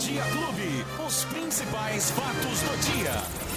Dia Clube. Os principais fatos do dia.